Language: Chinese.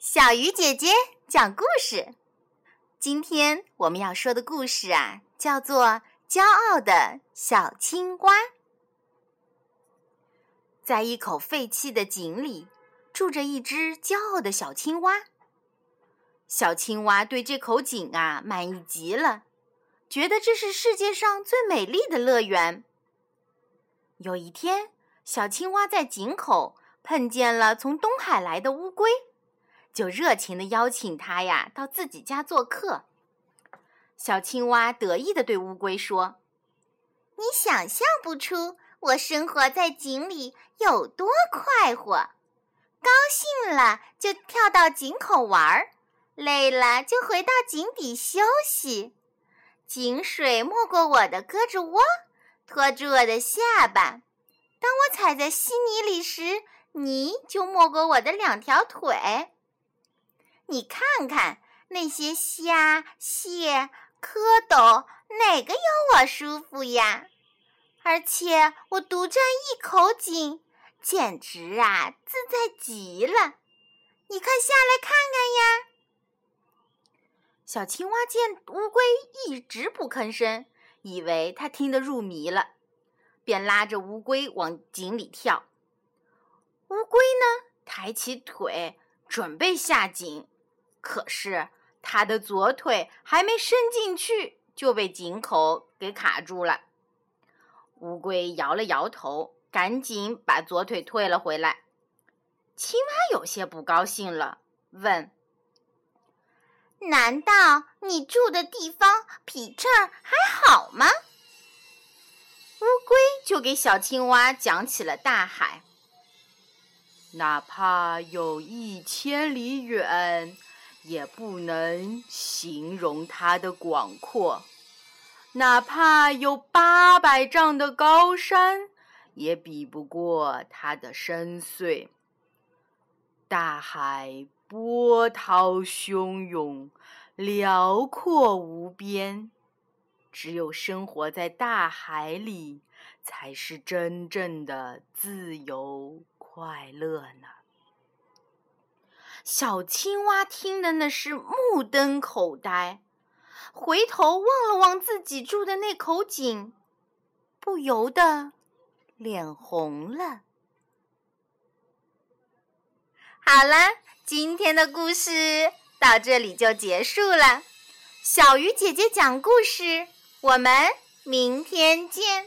小鱼姐姐讲故事。今天我们要说的故事啊，叫做《骄傲的小青蛙》。在一口废弃的井里，住着一只骄傲的小青蛙。小青蛙对这口井啊满意极了，觉得这是世界上最美丽的乐园。有一天，小青蛙在井口碰见了从东海来的乌龟。就热情的邀请他呀到自己家做客。小青蛙得意的对乌龟说：“你想象不出我生活在井里有多快活，高兴了就跳到井口玩儿，累了就回到井底休息。井水没过我的胳肢窝，托住我的下巴。当我踩在稀泥里时，泥就没过我的两条腿。”你看看那些虾、蟹、蝌蚪，哪个有我舒服呀？而且我独占一口井，简直啊自在极了！你快下来看看呀！小青蛙见乌龟一直不吭声，以为它听得入迷了，便拉着乌龟往井里跳。乌龟呢，抬起腿准备下井。可是，他的左腿还没伸进去，就被井口给卡住了。乌龟摇了摇头，赶紧把左腿退了回来。青蛙有些不高兴了，问：“难道你住的地方比这儿还好吗？”乌龟就给小青蛙讲起了大海，哪怕有一千里远。也不能形容它的广阔，哪怕有八百丈的高山，也比不过它的深邃。大海波涛汹涌，辽阔无边，只有生活在大海里，才是真正的自由快乐呢。小青蛙听的那是目瞪口呆，回头望了望自己住的那口井，不由得脸红了。好了，今天的故事到这里就结束了。小鱼姐姐讲故事，我们明天见。